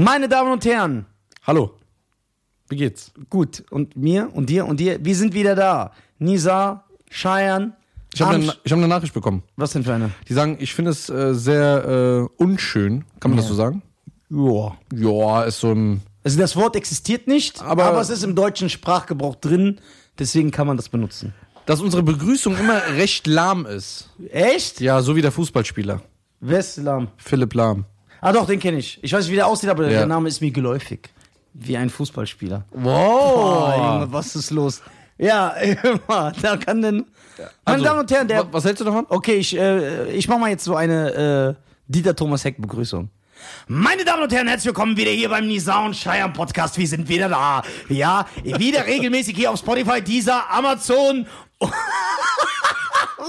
Meine Damen und Herren, Hallo. Wie geht's? gut, und mir und dir und dir, wir sind wieder da. Nisa, Cheyenne, Ich habe eine, hab eine Nachricht bekommen. Was denn für eine? Die sagen, ich finde es äh, sehr äh, unschön. Kann man das Ja. so sagen? Ja. Ja, ist so ein. Also das Wort existiert nicht, aber, Aber- es ist im deutschen Sprachgebrauch drin, deswegen kann man das benutzen. Dass unsere Begrüßung immer recht lahm ist. Echt? Ja, so wie der Fußballspieler. Westlam. Philipp Lahm. Ah doch, den kenne ich. Ich weiß nicht, wie der aussieht, aber der Name ist mir geläufig. Wie ein Fußballspieler. Oh, Wow. Junge, was ist los? Ja, immer, da kann denn... Meine Also, Damen und Herren, der... wa- Was hältst du davon? Okay, ich, äh, ich mache mal jetzt so eine äh, Dieter Thomas Heck Begrüßung. Meine Damen und Herren, herzlich willkommen wieder hier beim Nisa und Scheiern Podcast. Wir sind wieder da. Ja, wieder regelmäßig hier auf Spotify, dieser Amazon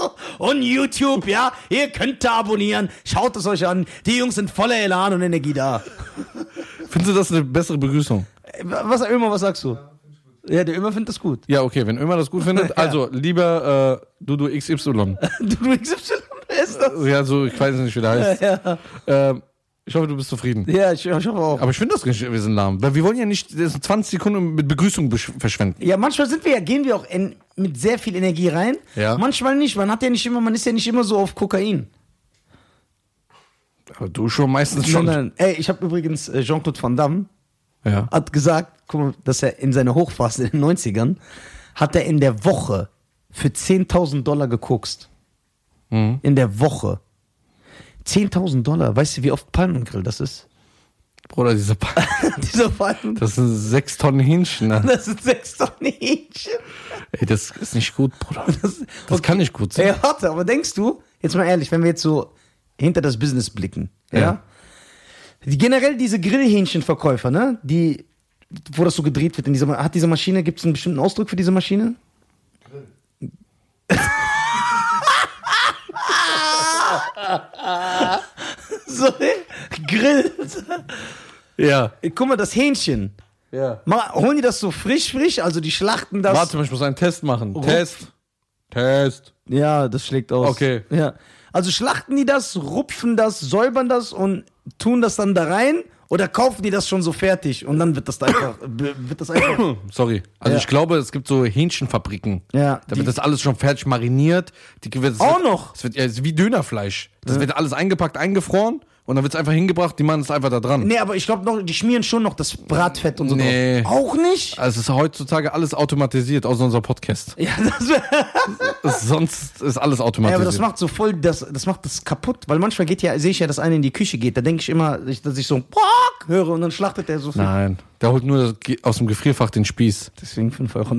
und YouTube. Ja, ihr könnt da abonnieren. Schaut es euch an. Die Jungs sind voller Elan und Energie da. Findest du das eine bessere Begrüßung? Äh, Was, Ömer, was sagst du? Ja, der Ömer findet das gut. Ja, okay, wenn immer das gut findet. Also, lieber äh, Dudu XY. Du, du XY, wer ist das? Ja, so, ich weiß nicht, wie der heißt. Ja, Ähm, ich hoffe, du bist zufrieden. ja ich, ich hoffe auch. Aber ich finde das nicht, wir sind lahm. Weil wir wollen ja nicht das sind 20 Sekunden mit Begrüßung verschwenden. Ja, manchmal sind wir ja, gehen wir auch in, mit sehr viel Energie rein. Ja. Manchmal nicht. Man hat ja nicht immer, man ist ja nicht immer so auf Kokain. Aber du schon meistens schon. Sondern, ey, ich habe übrigens äh, Jean-Claude Van Damme Ja. hat gesagt, guck mal, dass er in seiner Hochphase in den 90ern hat er in der Woche für 10.000 Dollar gekokst. Mhm. In der Woche. 10.000 Dollar. Weißt du, wie oft Palmengrill das ist? Bruder, diese pa Dieser Palmen. Das sind sechs Tonnen Hähnchen. Ne? Das sind sechs Tonnen Hähnchen. Ey, das ist nicht gut, Bruder. Das, Das, kann nicht gut sein. Ey, warte, aber denkst du, jetzt mal ehrlich, wenn wir jetzt so hinter das Business blicken, ja? Ja. Die, generell diese Grillhähnchenverkäufer, ne, die, wo das so gedreht wird in dieser, hat diese Maschine, gibt es einen bestimmten Ausdruck für diese Maschine? so, Grill. Ja. Guck mal, das Hähnchen. ja. Mal, holen die das so frisch, frisch? Also die schlachten das. Warte mal, ich muss einen Test machen. Test. Test. Ja, das schlägt aus. Okay. Ja. Also schlachten die das, rupfen das, säubern das und tun das dann da rein oder kaufen die das schon so fertig und dann wird das da einfach wird das einfach Sorry. Also Ja. ich glaube, es gibt so Hähnchenfabriken. Ja, Da wird das alles schon fertig mariniert. Die, wird, Auch wird, noch? Es wird ja, es ist wie Dönerfleisch. Das wird alles eingepackt, eingefroren und dann wird es einfach hingebracht. Die machen es einfach da dran. Nee, aber ich glaube noch, die schmieren schon noch das Bratfett und so Nee. drauf. Auch nicht? Also es ist heutzutage alles automatisiert, außer unser Podcast. Ja, das, Sonst ist alles ja, automatisiert. aber das macht so voll, das, das macht das kaputt, weil manchmal geht ja, sehe ich ja, dass einer in die Küche geht, da denke ich immer, dass ich so ein Pock höre und dann schlachtet der so viel. Nein, der holt nur aus dem Gefrierfach den Spieß. Deswegen 5,90 Euro.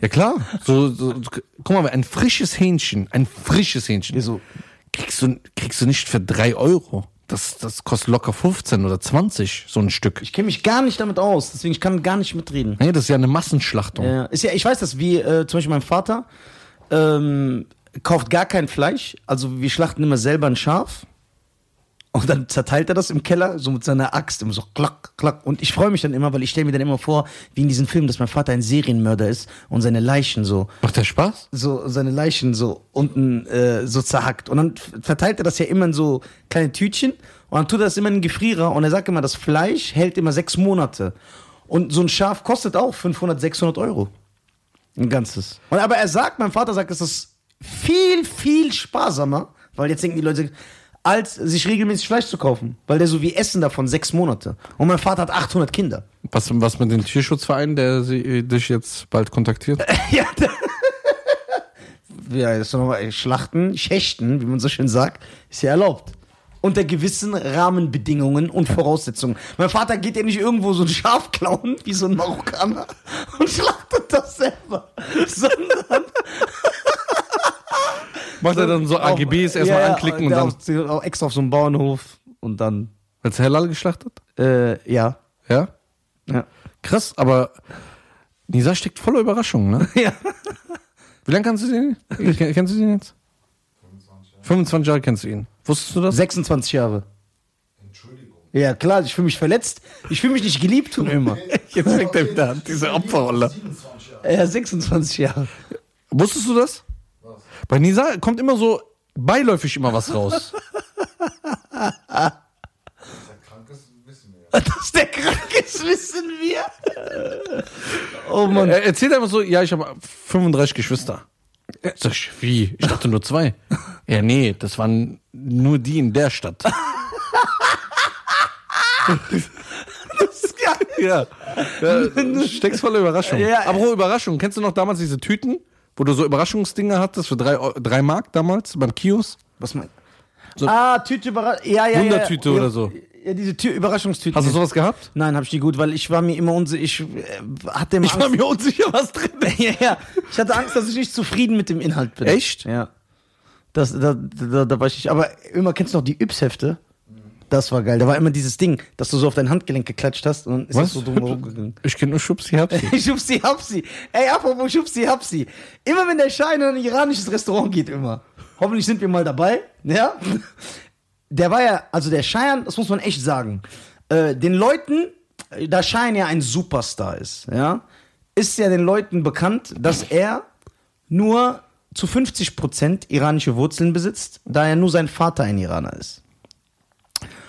Ja klar. So, so, guck mal, ein frisches Hähnchen, ein frisches Hähnchen, so, kriegst du, kriegst du nicht für drei Euro. Das, das kostet locker 15 oder 20, so ein Stück. ich kenne mich gar nicht damit aus, deswegen ich kann gar nicht mitreden. Nee, das ist ja eine Massenschlachtung. Ja, ist ja, ich weiß das, wie äh, zum Beispiel mein Vater ähm, kauft gar kein Fleisch. Also wir schlachten immer selber ein Schaf. Und dann zerteilt er das im Keller, so mit seiner Axt, immer so klack, klack. Und ich freue mich dann immer, weil ich stelle mir dann immer vor, wie in diesen Filmen, dass mein Vater ein Serienmörder ist und seine Leichen so, Macht der Spaß? so seine Leichen so unten äh, so zerhackt. Und dann verteilt er das ja immer in so kleine Tütchen und dann tut er das immer in den Gefrierer und er sagt immer, das Fleisch hält immer sechs Monate. Und so ein Schaf kostet auch 500, 600 Euro. Ein ganzes. Und aber er sagt, mein Vater sagt, es ist viel, viel sparsamer, weil jetzt denken die Leute, als sich regelmäßig Fleisch zu kaufen. Weil der so wie Essen davon sechs Monate. Und mein Vater hat 800 Kinder. Was, was mit dem Tierschutzverein, der sie, äh, dich jetzt bald kontaktiert? Ja, ja, das ist doch nochmal Schlachten, Schächten, wie man so schön sagt, ist ja erlaubt. Unter gewissen Rahmenbedingungen und Voraussetzungen. Mein Vater geht ja nicht irgendwo so ein Schaf klauen, wie so ein Marokkaner, und schlachtet das selber. Sondern Macht er dann so AGBs erstmal anklicken und dann. Auf, auch extra auf so einem Bauernhof und dann, Wird's Halal geschlachtet? äh, ja. Ja? Ja. Krass, aber Nisa steckt voller Überraschungen, ne? ja. Wie lange kannst du den? Ken- Kennst du den jetzt? 25 Jahre kennst du ihn. Wusstest du das? 26 Jahre. Ja, klar, ich fühle mich verletzt. Ich fühle mich nicht geliebt und immer. Jetzt fängt er wieder an, diese Opferrolle. Ja, 26 Jahre. Wusstest du das? Bei Nisa kommt immer so beiläufig immer was raus. Dass er der krank ist, wissen wir. Oh Mann. Er erzählt einfach so, ja, ich habe 35 Geschwister. Sag ich, wie? Ich dachte nur zwei. Ja, nee, das waren nur die in der Stadt. Das ist geil. Ja. ja steckst voller Überraschung. Ja. Aber oh, Überraschung. Kennst du noch damals diese Tüten, wo du so Überraschungsdinger hattest für drei, drei Mark damals beim Kiosk? Was mein? Ah, Tüte Überraschung. Ja, ja, ja. Wundertüte ja, oder so. Ja, diese Tür Überraschungstüte. Hast du sowas gehabt? Nein, hab ich nie gut, weil ich war mir immer unsicher. Ich äh, hatte immer Angst. mir unsicher, was drin ja, ja. Ich hatte Angst, dass ich nicht zufrieden mit dem Inhalt bin. Echt? Ja. Das, da, da, da war ich nicht. Aber immer kennst du noch die Yps-Hefte? Das war geil. Da war immer dieses Ding, dass du so auf dein Handgelenk geklatscht hast und dann ist das so drumherum gegangen. Ich kenne nur Schubsi Hapsi. Schubsi Hapsi. Ey, apropos Schubsi Hapsi. Immer wenn der Schein in ein iranisches Restaurant geht, immer. Hoffentlich sind wir mal dabei. Ja. Der war ja, also der Schein, das muss man echt sagen. Äh, den Leuten, da Schein ja ein Superstar ist, ja, ist ja den Leuten bekannt, dass er nur zu 50% iranische Wurzeln besitzt, da er nur sein Vater ein Iraner ist.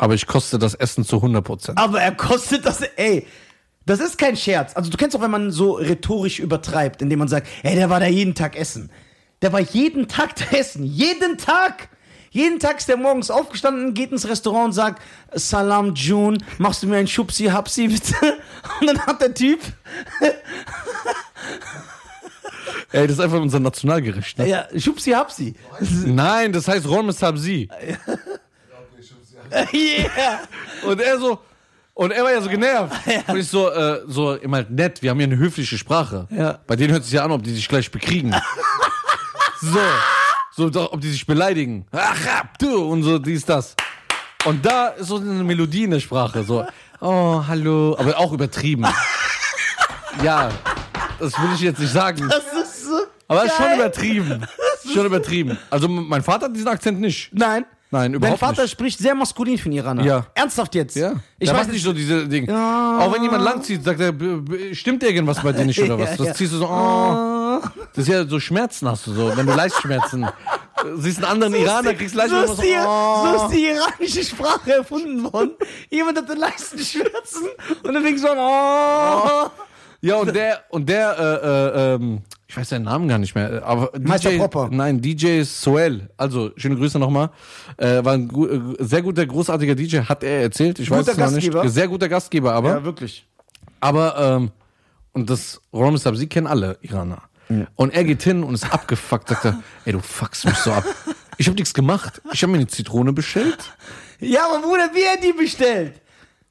Aber ich koste das Essen zu 100 Prozent. Aber er kostet das, ey. Das ist kein Scherz. Also du kennst auch, wenn man so rhetorisch übertreibt, indem man sagt, ey, der war da jeden Tag essen. Der war jeden Tag da essen. Jeden Tag. Jeden Tag ist der morgens aufgestanden, geht ins Restaurant und sagt, Salam June, machst du mir ein Schubsi Hapsi bitte? Und dann hat der Typ, Ey, das ist einfach unser Nationalgericht. Ne? ja, Schubsi Hapsi. Nein, das heißt Ron Sabzi. yeah. Und er so, und er war ja so genervt. Und ich so, äh, so immer halt nett, wir haben hier eine höfliche Sprache. Ja. Bei denen hört es sich ja an, ob die sich gleich bekriegen. so, so, doch, ob die sich beleidigen. Ach, ab, du, und so, dies, das. Und da ist so eine Melodie in der Sprache, so, oh, hallo, aber auch übertrieben. ja, das will ich jetzt nicht sagen. Das ist so Aber es ist schon übertrieben. Schon übertrieben. Also mein Vater hat diesen Akzent nicht. Nein. Nein, Dein überhaupt Vater nicht. spricht sehr maskulin für einen Iraner. Ja. Ernsthaft jetzt? Ja. Ich der weiß nicht so diese Dinge. Auch wenn jemand langzieht, sagt er, stimmt irgendwas bei dir nicht oder was? Ja, Das ja. ziehst du so, oh. Das ist ja so Schmerzen hast du so, wenn du Leichtschmerzen. Siehst einen anderen Iraner, kriegst so Leichtschmerzen. ist, die, oh. so ist die iranische Sprache erfunden worden. Jemand hatte Leistenschmerzen und dann fing so an, oh. Ja, und der, und der, äh, äh, ähm, ich weiß seinen Namen gar nicht mehr, aber Meister DJ, Popper. Nein, DJ Soel, also schöne Grüße nochmal, äh, war ein gu sehr guter, großartiger DJ, hat er erzählt, ich weiß Guter es noch Gastgeber. nicht. Sehr guter Gastgeber, aber, Ja, wirklich. aber, ähm, und das Ron Sabzi kennen alle Iraner. Und er geht hin und ist abgefuckt, sagt er, ey, du fuckst mich so ab. Ich hab nichts gemacht. Ich habe mir eine Zitrone bestellt. Ja, aber Bruder, wie er die bestellt?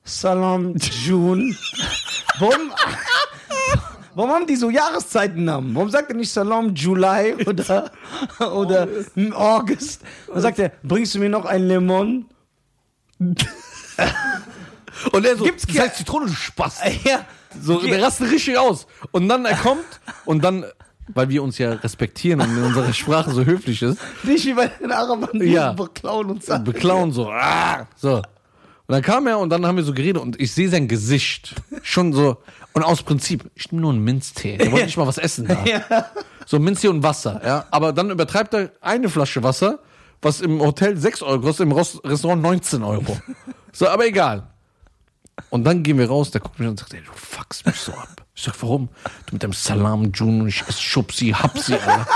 Salam June. Warum, warum haben die so Jahreszeitennamen? Warum sagt er nicht Salam July oder, oder August? Dann sagt er, bringst du mir noch ein Lemon? Und er so, Gibt's das heißt Zitrone, du Spaß. Ja. So, der rastet richtig aus. Und dann er kommt und dann, weil wir uns ja respektieren und in unserer Sprache so höflich ist, Nicht wie bei den Arabern, die Ja. beklauen und sagen. beklauen so, ah, so. Und dann kam er und dann haben wir so geredet und ich sehe sein Gesicht schon so. Und aus Prinzip, ich nehme nur einen Minztee. Der wollte nicht mal was essen da. Ja. So Minztee und Wasser, ja. Aber dann übertreibt er eine Flasche Wasser, was im Hotel 6 Euro kostet, im Restaurant 19 Euro. So, aber egal. Und dann gehen wir raus, der guckt mich an und sagt, ey, du fuckst mich so ab. Ich sag, warum? Du mit deinem Salam, Jun und ich esse Schubsi, Hapsi, Alter.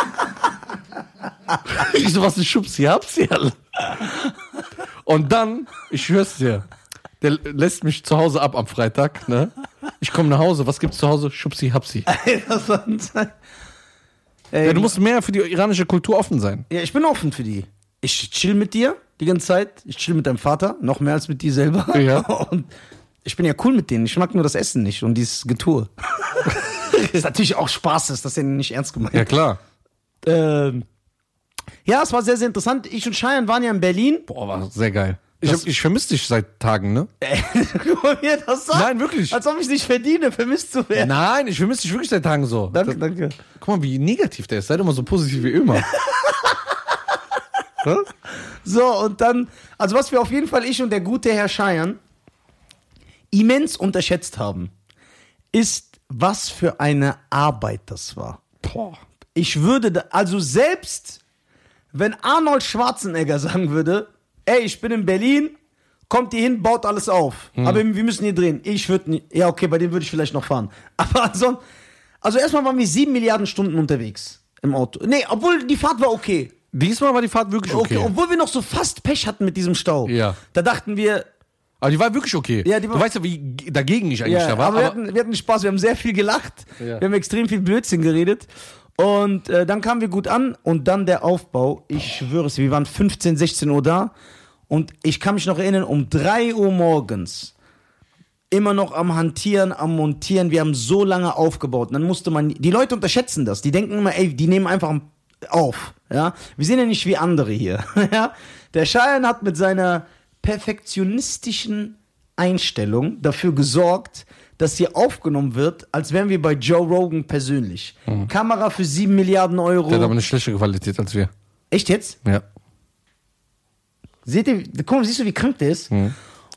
ich so, was ist Schubsi, Hapsi, Alter? Und dann, ich schwör's dir, der lässt mich zu Hause ab am Freitag, ne? Ich komme nach Hause, was gibt's zu Hause? Schubsi, Hapsi. Das war ein. Ey, Ja, du musst mehr für die iranische Kultur offen sein. Ja, ich bin offen für die. Ich chill mit dir die ganze Zeit. Ich chill mit deinem Vater, noch mehr als mit dir selber. Ja. Und ich bin ja cool mit denen. Ich mag nur das Essen nicht und dieses Getue. ist natürlich auch Spaß, ist das ist ja nicht ernst gemeint. Ja, klar. Ähm, ja, es war sehr, sehr interessant. Ich und Cheyenne waren ja in Berlin. Boah, war sehr geil. Ich, Das- hab- ich vermisse dich seit Tagen, ne? Guck er das sagt. Nein, wirklich. Als ob ich nicht verdiene, vermisst zu werden. Nein, ich vermisse dich wirklich seit Tagen so. Danke, danke. Guck mal, wie negativ der ist. Seid immer so positiv wie immer. So, und dann, also was wir auf jeden Fall, ich und der gute Herr Scheiern, immens unterschätzt haben, ist, was für eine Arbeit das war. Boah. Ich würde, da, also selbst, wenn Arnold Schwarzenegger sagen würde, ey, ich bin in Berlin kommt ihr hin, baut alles auf. Aber wir müssen hier drehen. Ich würde ja, okay, bei dem würde ich vielleicht noch fahren. Aber ansonsten, also erstmal waren wir sieben Milliarden Stunden unterwegs im Auto. Nee, obwohl die Fahrt war okay. Diesmal war die Fahrt wirklich okay. Okay, obwohl wir noch so fast Pech hatten mit diesem Stau. Ja. Da dachten wir, Aber die war wirklich okay. Ja, die war- du weißt ja, wie dagegen ich eigentlich ja, da war. aber, wir, Aber, hatten, wir hatten Spaß, wir haben sehr viel gelacht, Ja. wir haben extrem viel Blödsinn geredet. Und äh, dann kamen wir gut an und dann der Aufbau. Ich schwöre es, wir waren 15, 16 Uhr da und ich kann mich noch erinnern, um 3 Uhr morgens immer noch am Hantieren, am Montieren. Wir haben so lange aufgebaut. Und dann musste man, die Leute unterschätzen das. Die denken immer, ey, die nehmen einfach auf. Ja, wir sind ja nicht wie andere hier. der Cheyenne hat mit seiner perfektionistischen Einstellung dafür gesorgt, dass hier aufgenommen wird, als wären wir bei Joe Rogan persönlich. Kamera für 7 Milliarden Euro. der hat aber eine schlechtere Qualität als wir. Echt jetzt? Ja. Seht ihr, guck mal, siehst du, wie krank der ist?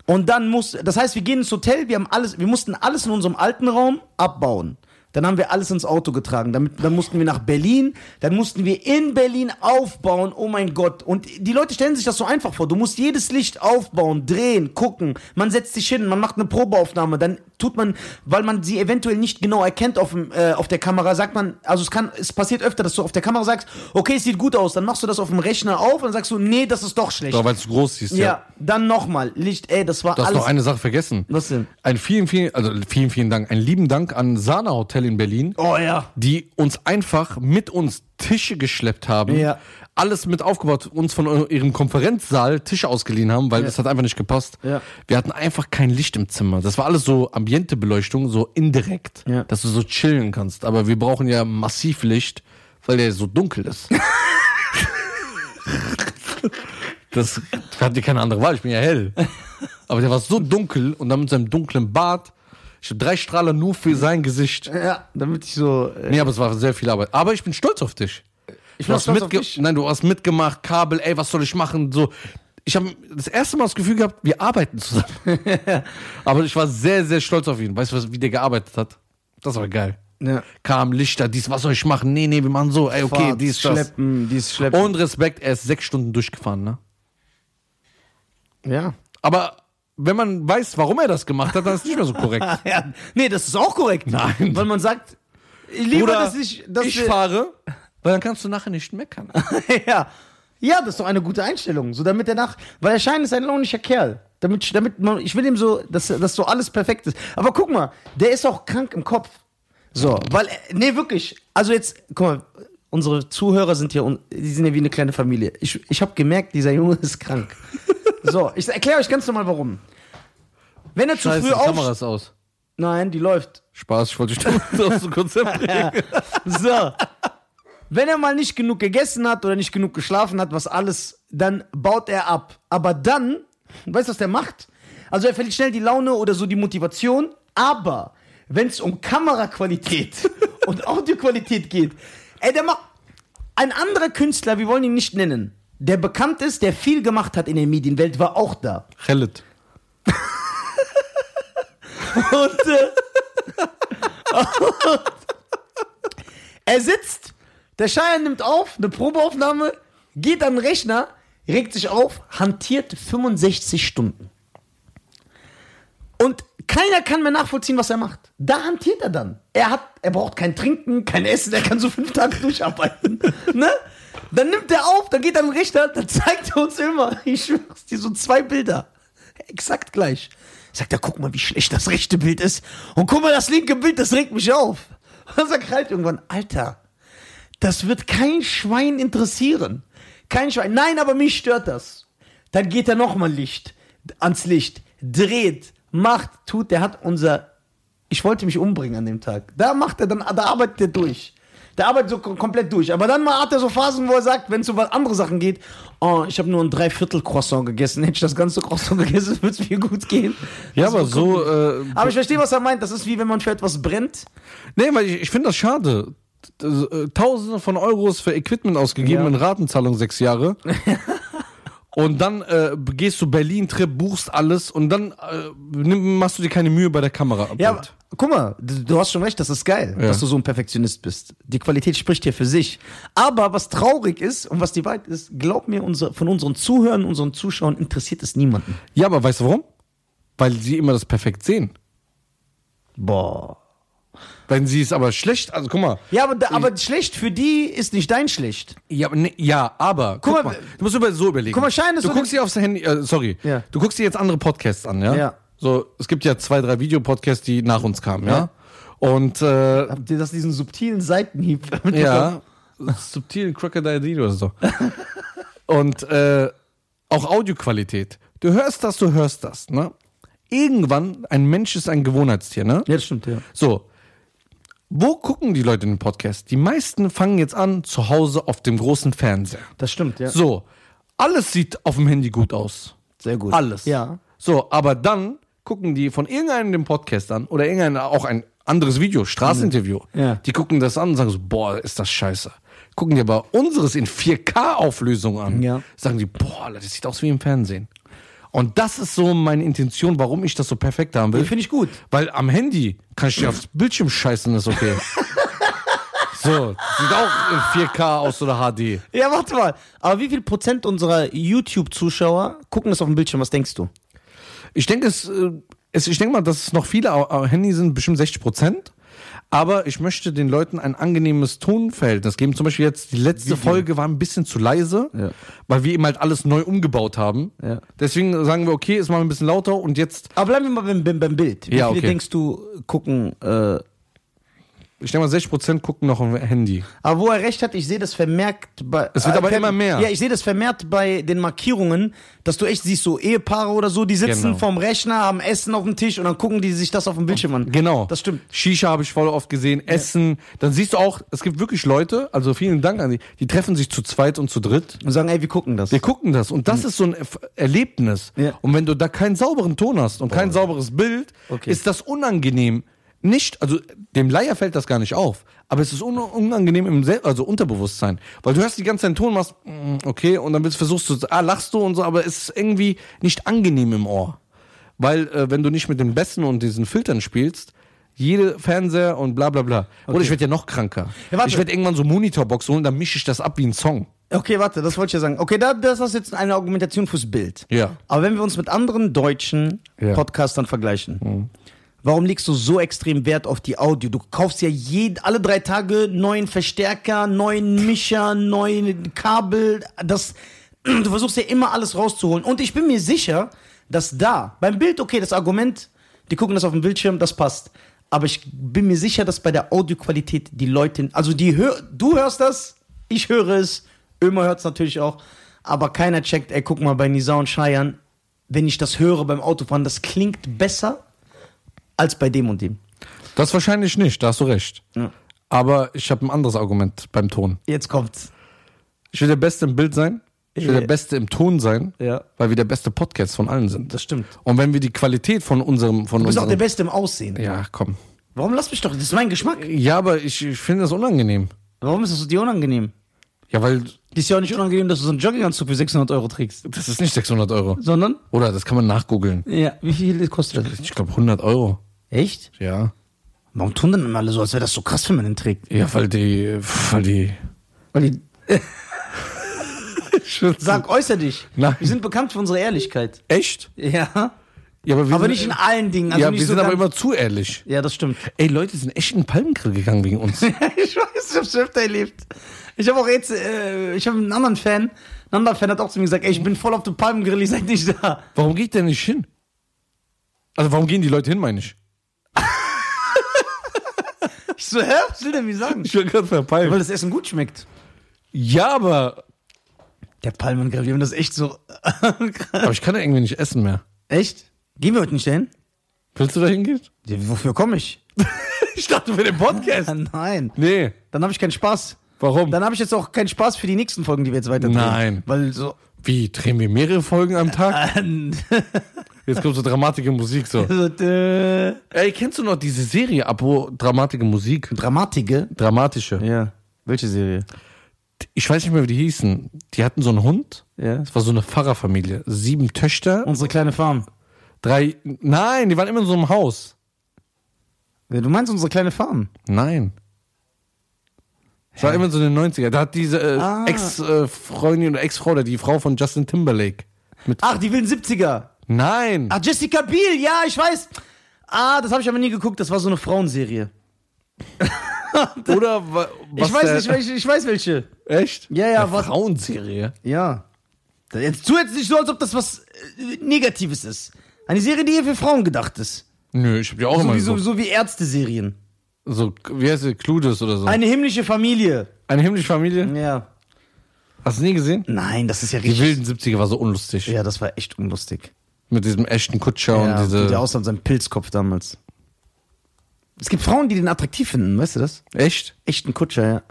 Und dann muss, das heißt, wir gehen ins Hotel, wir haben alles, wir mussten alles in unserem alten Raum abbauen. Dann haben wir alles ins Auto getragen. Damit, dann mussten wir nach Berlin. Dann mussten wir in Berlin aufbauen. Oh mein Gott. Und die Leute stellen sich das so einfach vor. Du musst jedes Licht aufbauen, drehen, gucken. Man setzt sich hin, man macht eine Probeaufnahme. Dann tut man, weil man sie eventuell nicht genau erkennt auf, dem, äh, auf der Kamera, sagt man, also es kann, es passiert öfter, dass du auf der Kamera sagst, okay, es sieht gut aus. Dann machst du das auf dem Rechner auf und dann sagst du, nee, das ist doch schlecht. Doch, weil es groß siehst, ja. Ja, dann nochmal. Licht, ey, das war Du hast alles. noch eine Sache vergessen. Was denn? Ein vielen, vielen, also vielen, vielen Dank. Einen lieben Dank an Sana Hotel in Berlin, oh ja. die uns einfach mit uns Tische geschleppt haben. Ja. Alles mit aufgebaut, uns von ihrem Konferenzsaal Tische ausgeliehen haben, weil das hat einfach nicht gepasst. Ja. Wir hatten einfach kein Licht im Zimmer. Das war alles so Ambientebeleuchtung, so indirekt, Ja. dass du so chillen kannst. Aber wir brauchen ja massiv Licht, weil der so dunkel ist. das hatte keine andere Wahl, ich bin ja hell. Aber der war so dunkel und dann mit seinem dunklen Bart. Ich habe drei Strahler nur für sein Gesicht. Ja, damit ich so. Äh, Nee, aber es war sehr viel Arbeit. Aber ich bin stolz auf dich. ich Du war hast stolz auf mitge dich. Nein, du hast mitgemacht, Kabel, ey, was soll ich machen? So, ich habe das erste Mal das Gefühl gehabt, wir arbeiten zusammen. Aber ich war sehr, sehr stolz auf ihn. Weißt du, wie der gearbeitet hat? Das war geil. Ja. Kam Lichter, dies, was soll ich machen? Nee, nee, wir machen so, ey, okay, Fahrt, dies, das. Schleppen, dies Schleppen. Und Respekt, er ist sechs Stunden durchgefahren, ne? ja. Aber wenn man weiß, warum er das gemacht hat, dann ist es nicht mehr so korrekt. ja. Nee, das ist auch korrekt. Nein. Weil man sagt, lieber, Oder dass ich. Dass ich fahre, weil dann kannst du nachher nicht meckern. ja. Ja, das ist doch eine gute Einstellung. So, damit er nach. Weil er scheint ist ein launischer Kerl. Damit, damit man, ich will ihm so, dass, dass so alles perfekt ist. Aber guck mal, der ist auch krank im Kopf. So, weil, nee, wirklich. Also jetzt, guck mal, unsere Zuhörer sind hier, die sind ja wie eine kleine Familie. Ich, ich habe gemerkt, dieser Junge ist krank. So, ich erkläre euch ganz normal warum. Wenn er zu Scheiße, früh die Kamera auf. ist aus. Nein, die läuft. Spaß, ich wollte dich nur aus dem Konzept bringen. So. Wenn er mal nicht genug gegessen hat oder nicht genug geschlafen hat, was alles, dann baut er ab. Aber dann, weißt du, was der macht? Also er verliert schnell die Laune oder so die Motivation, aber wenn es um Kameraqualität und Audioqualität geht, ey, der macht ein anderer Künstler, wir wollen ihn nicht nennen, der bekannt ist, der viel gemacht hat in der Medienwelt, war auch da. Khaled. Und, äh, und er sitzt, der Scheier nimmt auf, eine Probeaufnahme, geht an den Rechner, regt sich auf, hantiert 65 Stunden. Und keiner kann mehr nachvollziehen, was er macht. Da hantiert er dann. Er hat, er braucht kein Trinken, kein Essen, er kann so fünf Tage durcharbeiten. ne? Dann nimmt er auf, dann geht er an den Rechner, dann zeigt er uns immer, ich schwör's dir, so zwei Bilder. Exakt gleich. Sagt er, guck mal, wie schlecht das rechte Bild ist. Und guck mal, das linke Bild, das regt mich auf. Und dann sagt halt irgendwann, Alter, das wird kein Schwein interessieren. Kein Schwein. Nein, aber mich stört das. Dann geht er nochmal Licht, ans Licht, dreht, macht, tut. Der hat unser, ich wollte mich umbringen an dem Tag. Da macht er dann, da arbeitet er durch. Der arbeitet so kom- komplett durch. Aber dann mal hat er so Phasen, wo er sagt, wenn es um was andere Sachen geht, oh, ich habe nur ein Dreiviertel Croissant gegessen. Hätte ich das ganze Croissant gegessen, würde es mir gut gehen. Ja, Das aber so. Äh, aber ich verstehe, was er meint. Das ist wie wenn man für etwas brennt. nee, weil ich, ich finde das schade. Äh, Tausende von Euros für Equipment ausgegeben Ja. in Ratenzahlung sechs Jahre. Und dann äh, gehst du Berlin-Trip, buchst alles und dann äh, nimm, machst du dir keine Mühe bei der Kamera. Ja, aber, guck mal, du, du hast schon recht, das ist geil, Ja. dass du so ein Perfektionist bist. Die Qualität spricht hier für sich. Aber was traurig ist und was die Wahrheit ist, glaub mir, unser, von unseren Zuhörern, unseren Zuschauern interessiert es niemanden. ja, aber weißt du warum? Weil sie immer das perfekt sehen. Boah. Wenn sie es aber schlecht, also guck mal. Ja, aber, aber schlecht für die ist nicht dein schlecht. Ja, aber, nee, ja, aber guck, Guck mal, mal, du musst über, so überlegen. guck mal, Schein ist Du guckst dir aufs Handy, äh, sorry, Ja. du guckst dir jetzt andere Podcasts an, ja? Ja. So, es gibt ja zwei, drei Videopodcasts, die nach uns kamen, ja? Und äh, Habt ihr das, diesen subtilen Seitenhieb? ja, subtilen Crocodile Dilo oder so. Und äh, auch Audioqualität. Du hörst das, du hörst das, ne? Irgendwann, ein Mensch ist ein Gewohnheitstier, ne? Ja, das stimmt, ja. So. Wo gucken die Leute den Podcast? Die meisten fangen jetzt an zu Hause auf dem großen Fernseher. Das stimmt, ja. So. Alles sieht auf dem Handy gut aus. Sehr gut. Alles. Ja. So, aber dann gucken die von irgendeinem den Podcast an oder irgendein auch ein anderes Video, Straßeninterview. Ja. Die gucken das an und sagen so, boah, ist das scheiße. Gucken die aber unseres in 4K-Auflösung an. Ja. Sagen die, boah, das sieht aus wie im Fernsehen. Und das ist so meine Intention, warum ich das so perfekt haben will. Finde ich gut. Weil am Handy kann ich dir aufs Bildschirm scheißen, ist okay. so, sieht auch in 4K aus oder HD. Ja, warte mal. Aber wie viel Prozent unserer YouTube-Zuschauer gucken das auf dem Bildschirm? Was denkst du? Ich denke, es, äh, es, ich denke mal, dass es noch viele äh, Handys sind, bestimmt 60 Prozent. Aber ich möchte den Leuten ein angenehmes Tonverhältnis geben. Zum Beispiel jetzt, die letzte Folge war ein bisschen zu leise, Ja. weil wir eben halt alles neu umgebaut haben. Ja. Deswegen sagen wir, okay, ist mal ein bisschen lauter und jetzt, Aber bleiben wir mal beim, beim, beim Bild. Wie Ja, viele okay. denkst du gucken? Äh, ich denke mal, 60 Prozent gucken noch am Handy. aber wo er recht hat, ich sehe das vermerkt bei. Es wird aber immer mehr. Ja, ich sehe das vermehrt bei den Markierungen, dass du echt siehst, so Ehepaare oder so, die sitzen Genau. vorm Rechner, haben Essen auf dem Tisch und dann gucken die sich das auf dem Bildschirm an. Genau. Das stimmt. Shisha habe ich voll oft gesehen, Essen. Dann siehst du auch, es gibt wirklich Leute, also vielen Dank an die, die treffen sich zu zweit und zu dritt. Und sagen, ey, wir gucken das. Wir gucken das und das ist so ein Erlebnis. Ja. Und wenn du da keinen sauberen Ton hast und kein sauberes Bild, Okay. ist das unangenehm. Nicht, also dem Leier fällt das gar nicht auf, aber es ist un unangenehm im Sel also Unterbewusstsein, weil du hörst die ganze Zeit den Ton, machst mm, okay und dann willst, versuchst du, ah lachst du und so, aber es ist irgendwie nicht angenehm im Ohr, weil äh, wenn du nicht mit den Besten und diesen Filtern spielst, jede Fernseher und bla bla bla. Oder ich werde ja noch kranker. Ja, ich werde irgendwann so Monitorbox holen, dann mische ich das ab wie ein Song. Okay, warte, das wollte ich ja sagen. Okay, da, das ist jetzt eine Argumentation fürs Bild. Ja. Aber wenn wir uns mit anderen deutschen Ja. Podcastern vergleichen, warum legst du so extrem Wert auf die Audio? Du kaufst ja jed, alle drei Tage neuen Verstärker, neuen Mischer, neuen Kabel. Das, du versuchst ja immer alles rauszuholen. Und ich bin mir sicher, dass da, beim Bild, okay, das Argument, die gucken das auf dem Bildschirm, das passt. Aber ich bin mir sicher, dass bei der Audioqualität die Leute, also die hör, du hörst das, ich höre es, Ömer hört es natürlich auch, aber keiner checkt, ey, guck mal, bei Nisa und Scheiern, wenn ich das höre beim Autofahren, das klingt besser als bei dem und dem. Das wahrscheinlich nicht, da hast du recht. Ja. Aber ich habe ein anderes Argument beim Ton. Jetzt kommt's. Ich will der Beste im Bild sein, ich will der Beste im Ton sein, Ja. weil wir der beste Podcast von allen sind. Das stimmt. Und wenn wir die Qualität von unserem, von Du bist auch unserem, der Beste im Aussehen. ja, komm. Warum lass mich doch, das ist mein Geschmack. Ja, aber ich, ich finde das unangenehm. Warum ist das dir unangenehm? Ja, weil Die ist ja auch nicht unangenehm, dass du so einen Jogginganzug für 600 Euro trägst. das ist nicht 600 Euro. Sondern? Oder das kann man nachgoogeln. Ja, wie viel kostet das? Ich glaube 100 Euro. Echt? Ja. Warum tun denn immer alle so, als wäre das so krass, wenn man den trägt? Ja, weil die, weil die. Weil die. Sag, äußer dich. Nein. Wir sind bekannt für unsere Ehrlichkeit. Echt? Ja. Ja, aber Aber sind, nicht in allen Dingen. Also ja, wir so sind aber immer zu ehrlich. Ja, das stimmt. Ey, Leute sind echt in den Palmengrill gegangen wegen uns. ich weiß, ich hab's öfter erlebt. Ich habe auch jetzt, äh, ich habe einen anderen Fan. Ein anderer Fan hat auch zu mir gesagt, ey, ich bin voll auf dem Palmengrill, ich seid nicht da. Warum geht der nicht hin? Also warum gehen die Leute hin, meine ich? So, hä? Was will der mir sagen? Ich will gerade verpeilen. Weil das Essen gut schmeckt. Ja, aber, Der Palmengrill, wir haben das echt so. aber ich kann ja irgendwie nicht essen mehr. echt? Gehen wir heute nicht dahin? Willst du da hingehen? Ja, wofür komme ich? Ich dachte für den Podcast. Nein. Nee. Dann habe ich keinen Spaß. Warum? Dann habe ich jetzt auch keinen Spaß für die nächsten Folgen, die wir jetzt weiter drehen. Nein. Weil so. Wie, drehen wir mehrere Folgen am Tag? Äh, Jetzt kommt so dramatische Musik so. so äh, Ey, kennst du noch diese Serie, Abo, dramatische Musik? Dramatige? Dramatische. Ja. Welche Serie? Ich weiß nicht mehr, wie die hießen. Die hatten so einen Hund. Ja. Das war so eine Pfarrerfamilie. Sieben Töchter, Unsere kleine Farm. drei. Nein, die waren immer in so einem Haus. Ja, du meinst unsere kleine Farm? Nein. Das war immer so in den 90er. Da hat diese äh, Ah. Ex-Freundin oder Ex-Frau, oder die Frau von Justin Timberlake. Mit Ach, die wilden 70er. Nein. Ach, Jessica Biel, ja, ich weiß. Ah, das habe ich aber nie geguckt, das war so eine Frauenserie. Oder wa- was ich weiß der- nicht, welche, ich weiß welche. Echt? Ja, ja, Eine was- Frauenserie. Ja. Jetzt tu jetzt nicht so, als ob das was äh, Negatives ist. Eine Serie, die eher für Frauen gedacht ist. Nö, ich hab die auch So immer wie, so, geguckt. so wie Ärzte-Serien. So, wie heißt sie? Cludes oder so. Eine himmlische Familie. Eine himmlische Familie? Ja. Hast du nie gesehen? Nein, das ist ja Die richtig. wilden 70er war so unlustig. Ja, das war echt unlustig. Mit diesem echten Kutscher Ja, und wie der diese. aussah mit seinem Pilzkopf damals. Es gibt Frauen, die den attraktiv finden, weißt du das? Echt? Echten Kutscher, ja.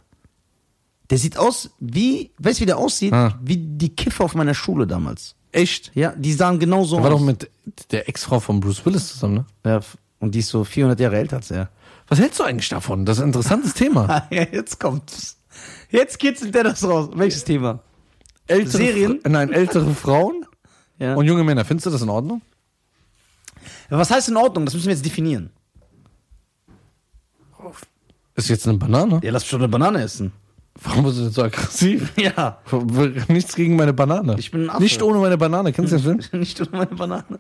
Der sieht aus wie, weißt du, wie der aussieht? Ah. Wie die Kiffer auf meiner Schule damals. Echt? Ja, die sahen genauso Er war aus. doch mit der Ex-Frau von Bruce Willis zusammen, ne? ja, und die ist so 400 Jahre älter als er. Was hältst du eigentlich davon? Das ist ein interessantes Thema. Ah, ja, jetzt kommt's. Jetzt kitzelt der das raus. Welches Thema? Ältere Serien? Fra- Nein, ältere Frauen Ja. und junge Männer. Findest du das in Ordnung? Was heißt in Ordnung? Das müssen wir jetzt definieren. Ist jetzt eine Banane? Ja, lass mich schon eine Banane essen. Warum bist du denn so aggressiv? Ja. Nichts gegen meine Banane. Ich bin ein Affe. Nicht ohne meine Banane. Kennst du den Film? Nicht ohne meine Banane.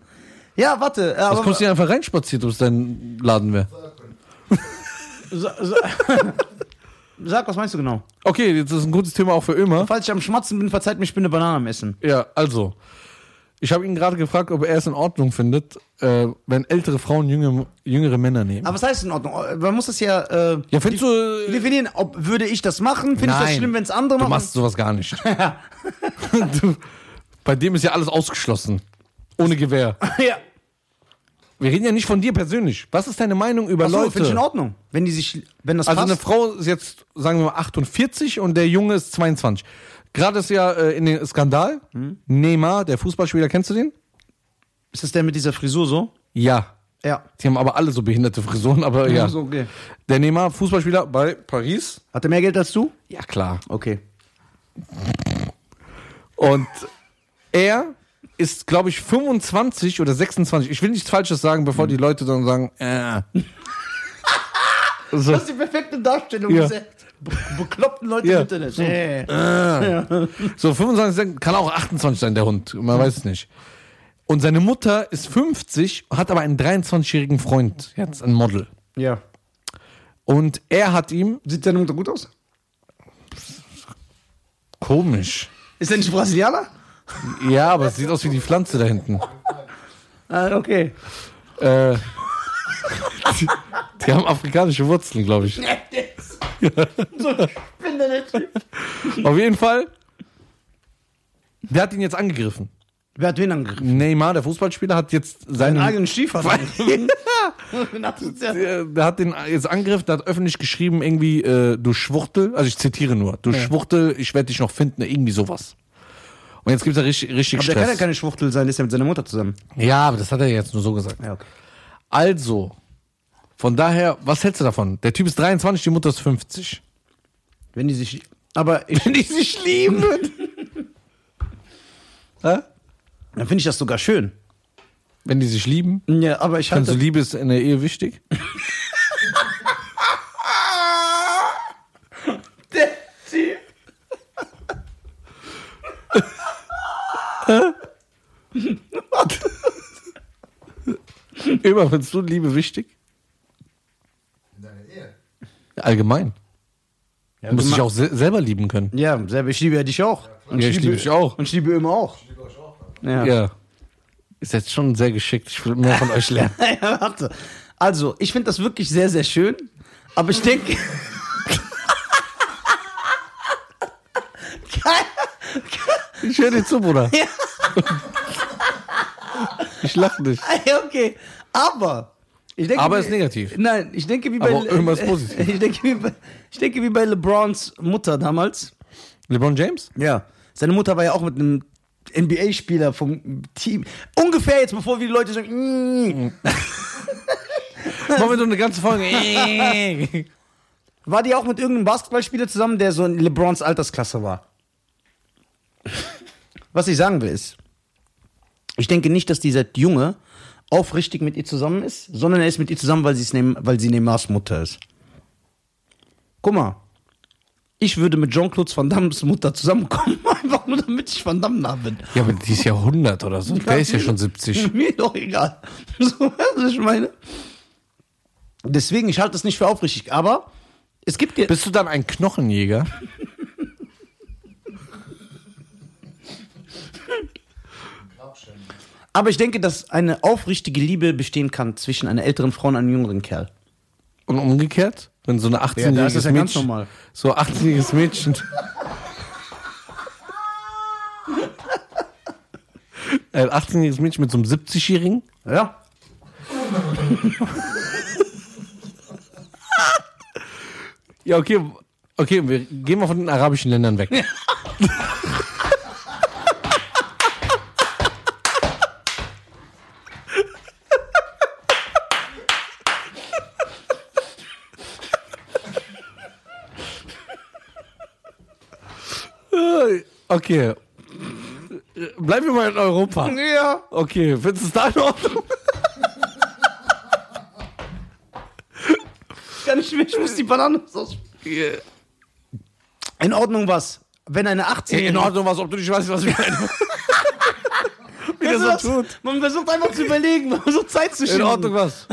Ja, warte. äh, Was kommst du hier einfach reinspaziert, ob es dein Laden wäre? sa, sa, sag, was meinst du genau? Okay, jetzt ist ein gutes Thema auch für immer. Falls ich am Schmatzen bin, verzeiht mir, ich bin eine Banane am Essen. Ja, also. Ich habe ihn gerade gefragt, ob er es in Ordnung findet, äh, wenn ältere Frauen jüngere, jüngere Männer nehmen. Aber was heißt in Ordnung? Man muss das ja, äh, ja, findest du. definieren. Ob, würde ich das machen? Finde ich das Nein. schlimm, wenn es andere Du machen? machst sowas gar nicht. du, bei dem ist ja alles ausgeschlossen. Ohne Gewehr. ja. Wir reden ja nicht von dir persönlich. Was ist deine Meinung über Achso, Leute? finde ich in Ordnung. Wenn die sich, wenn das Also passt. eine Frau ist jetzt, sagen wir mal, 48 und der Junge ist 22. Gerade ist ja äh, in den Skandal. Hm? Neymar, der Fußballspieler, kennst du den? ist das der mit dieser Frisur so? Ja. Ja. Die haben aber alle so behinderte Frisuren, aber ja. So, okay. Der Neymar, Fußballspieler bei Paris. Hat er mehr Geld als du? Ja, klar. Okay. Und er ist, glaube ich, 25 oder 26. Ich will nichts Falsches sagen, bevor die Leute dann sagen, äh. so. Das ist die perfekte Darstellung Ja. be bekloppten Leute Ja. im Internet. Äh. So 25, kann auch 28 sein, der Hund. Man weiß es nicht. Und seine Mutter ist 50, hat aber einen 23-jährigen Freund, jetzt ein Model. Ja. Und er hat ihm, Sieht deine Mutter gut aus? komisch. Ist er nicht Brasilianer? Ja, aber es sieht aus wie die Pflanze da hinten. Ah, okay. Äh, die, die haben afrikanische Wurzeln, glaube ich. so ein spinnernder Typ. Auf jeden Fall. Der hat ihn jetzt angegriffen. Wer hat wen angegriffen? Neymar, der Fußballspieler, hat jetzt seinen. Einen eigenen Stiefvater. Der, der hat den jetzt angegriffen, der hat öffentlich geschrieben, irgendwie, äh, du Schwuchtel, also ich zitiere nur, du Schwuchtel, ich werde dich noch finden, irgendwie sowas. Und jetzt gibt es da richtig, richtig Aber der kann ja Stress. keine Schwuchtel sein, ist ja mit seiner Mutter zusammen. ja, aber das hat er jetzt nur so gesagt. Ja, okay. Also, von daher, was hältst du davon? Der Typ ist 23, die Mutter ist 50. Wenn die sich. Aber ich, Wenn die sich lieben. Hä? dann finde ich das sogar schön. Wenn die sich lieben. Ja, aber ich Findest du halte. Liebe ist in der Ehe wichtig? Der Typ. Immer findest du Liebe wichtig? Allgemein. Ja, Du musst dich auch se selber lieben können. Ja, selber, ich liebe ja dich auch. Und Ja, ich liebe dich auch. Und ich liebe immer auch. Ich liebe euch auch. Ja. Ja. Ist jetzt schon sehr geschickt. Ich will mehr von euch lernen. ja, warte. Also, ich finde das wirklich sehr, sehr schön. Aber ich denke. Ich höre dir zu, Bruder. Ja. Ich lache nicht. Okay. Aber. Denke, Aber ist negativ. Nein, ich denke wie bei. Aber irgendwas positiv. Ich denke wie bei, ich denke wie bei LeBrons Mutter damals. LeBron James? Ja. Seine Mutter war ja auch mit einem NBA-Spieler vom Team. Ungefähr jetzt, bevor wir die Leute sagen. Mm. Machen wir so eine ganze Folge. war die auch mit irgendeinem Basketballspieler zusammen, der so in LeBrons Altersklasse war. Was ich sagen will ist, ich denke nicht, dass dieser Junge aufrichtig mit ihr zusammen ist, sondern er ist mit ihr zusammen, weil, nehm, weil sie Neymars Mutter ist. Guck mal, ich würde mit Jean-Claude Van Dammes Mutter zusammenkommen, einfach nur damit ich Van Damme nah bin. Ja, aber die ist ja 100 oder so. Der ist ja schon 70. Mir doch egal. So, was ich meine. Deswegen, ich halte das nicht für aufrichtig, aber es gibt dir. Bist du dann ein Knochenjäger? Aber ich denke, dass eine aufrichtige Liebe bestehen kann zwischen einer älteren Frau und einem jüngeren Kerl. Und umgekehrt? Wenn so eine 18-jähriges Ja, da ist das ja ganz Mädchen, normal. so 18-jähriges Mädchen. Ein 18-jähriges Mädchen mit so einem 70-jährigen? Ja. Ja, okay. Okay, wir gehen mal von den arabischen Ländern weg. Okay. Bleiben wir mal in Europa. Ja. Okay, findest du es da in Ordnung? Kann ich mehr, ich muss die Banane aus. In Ordnung was? Wenn eine 18 In Ordnung was, ob du nicht weißt, was ich meine. Wie der das so tut. Man versucht einfach zu überlegen, man versucht Zeit zu schinden. In Ordnung was?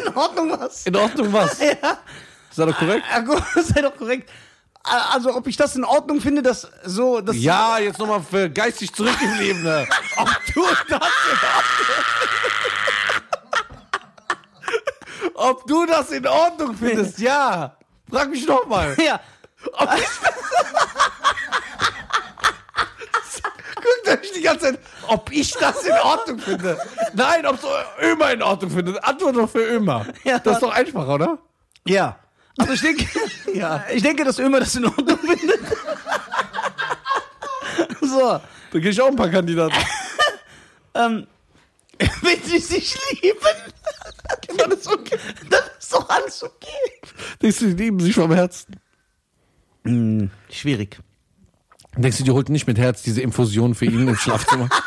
In Ordnung was? In Ordnung was? Ja. Ist das doch korrekt? Ja, gut, sei doch korrekt. Also, ob ich das in Ordnung finde, dass so, dass Ja, jetzt nochmal für geistig zurückgebliebene. Ob du das in Ordnung Ob du das in Ordnung findest, ja. Frag mich nochmal. Ja. Guckt euch die ganze Zeit, ob ich das in Ordnung finde. Nein, ob du Ömer in Ordnung findet. Antwort doch für Ömer. Ja. Das ist doch einfacher, oder? Ja. Also ich denke, ja. ich denke, dass Ömer das in Ordnung findet. so. Da krieg ich auch ein paar Kandidaten. Ähm, wenn sie sich lieben, dann ist okay. Dann ist doch alles okay. Denkst du, die lieben sich vom Herzen? Hm, schwierig. Denkst du, die holt nicht mit Herz diese Infusion für ihn im Schlafzimmer?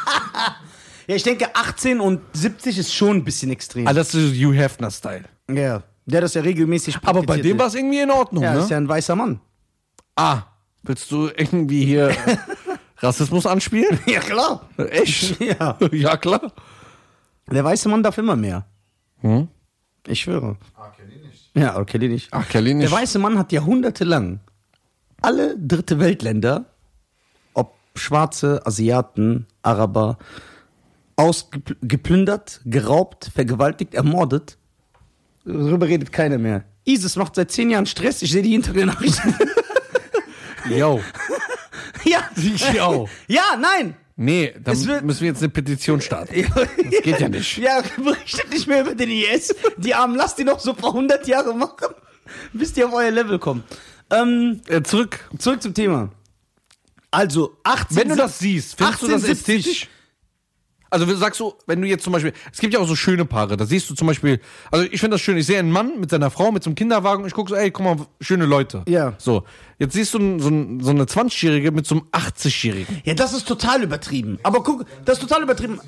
Ja, ich denke, 18 und 70 ist schon ein bisschen extrem. ah, das ist Hugh Hefner-Style. ja. Der das ja regelmäßig Aber bei dem war es irgendwie in Ordnung, Ja, ne? ist ja ein weißer Mann. ah, willst du irgendwie hier Rassismus anspielen? Ja, klar. Echt? Ja. Ja, klar. Der weiße Mann darf immer mehr. Hm? Ich schwöre. Ah, Kelly nicht. Ja, aber Kelly nicht. Ach, Kelly Der weiße Mann hat jahrhundertelang alle dritte Weltländer, ob Schwarze, Asiaten, Araber, ausgeplündert, geraubt, vergewaltigt, ermordet. Darüber redet keiner mehr. ISIS macht seit zehn Jahren Stress. Ich sehe die Hintergrundnachrichten. Yo. ja. Yo. Ja, nein. Nee, dann müssen wir jetzt eine Petition starten. Das geht ja nicht. Ja, berichtet nicht mehr über den IS. Die Armen, lasst die noch so ein paar hundert Jahre machen, bis die auf euer Level kommen. Ähm, Äh, zurück. zurück zum Thema. Also, 18... Wenn du das siehst, findest du das 1870? ästhetisch? Also sagst du, wenn du jetzt zum Beispiel, es gibt ja auch so schöne Paare, da siehst du zum Beispiel, also ich finde das schön, ich sehe einen Mann mit seiner Frau, mit so einem Kinderwagen, ich gucke so, ey, guck mal, schöne Leute. Ja. So, jetzt siehst du so, so eine 20-Jährige mit so einem 80-Jährigen. Ja, das ist total übertrieben. Aber guck, das ist total übertrieben.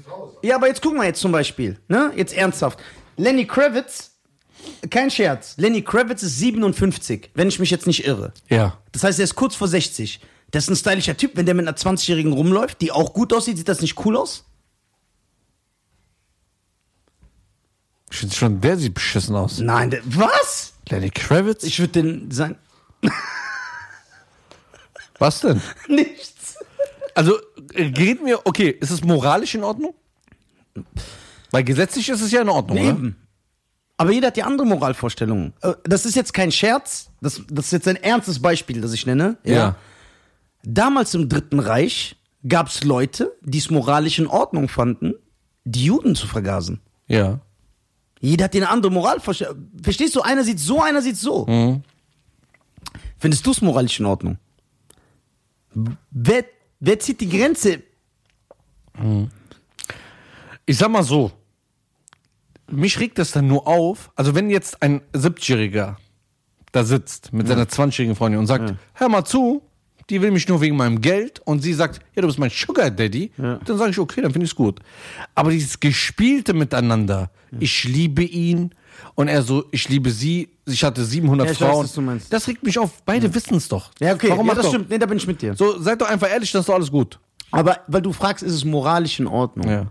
Ja, aber jetzt gucken wir jetzt zum Beispiel, ne? Jetzt ernsthaft. Lenny Kravitz, kein Scherz, Lenny Kravitz ist 57, wenn ich mich jetzt nicht irre. Ja. Das heißt, er ist kurz vor 60. Das ist ein stylischer Typ. Wenn der mit einer 20-Jährigen rumläuft, die auch gut aussieht, sieht das nicht cool aus? Ich finde schon, der sieht beschissen aus. Nein, der, was? Lenny Kravitz? Ich würde den sagen, Was denn? nichts. Also, äh, reden wir, okay, ist es moralisch in Ordnung? Weil gesetzlich ist es ja in Ordnung, oder? Eben. Aber jeder hat ja andere Moralvorstellungen. Äh, Das ist jetzt kein Scherz. Das, das ist jetzt ein ernstes Beispiel, das ich nenne. Ja. Damals im Dritten Reich gab es Leute, die es moralisch in Ordnung fanden, die Juden zu vergasen. Ja. Jeder hat eine andere Moralvorstellung. Verstehst du? Einer sieht so, einer sieht so. Mhm. Findest du es moralisch in Ordnung? Wer, wer zieht die Grenze? Ich sag mal so, mich regt das dann nur auf, also wenn jetzt ein 70-Jähriger da sitzt mit seiner 20-jährigen Freundin und sagt, hör mal zu, die will mich nur wegen meinem Geld und sie sagt, ja, du bist mein Sugar Daddy, dann sage ich, okay, dann finde ich es gut. Aber dieses gespielte Miteinander, ich liebe ihn und er so, ich liebe sie, ich hatte 700 Ja, ich weiß, Frauen, was du meinst. das regt mich auf. Beide wissen es doch. Ja, okay, Warum ja, das doch? stimmt. Nee, da bin ich mit dir. So, seid doch einfach ehrlich, das ist doch alles gut. Aber weil du fragst, ist es moralisch in Ordnung? Ja.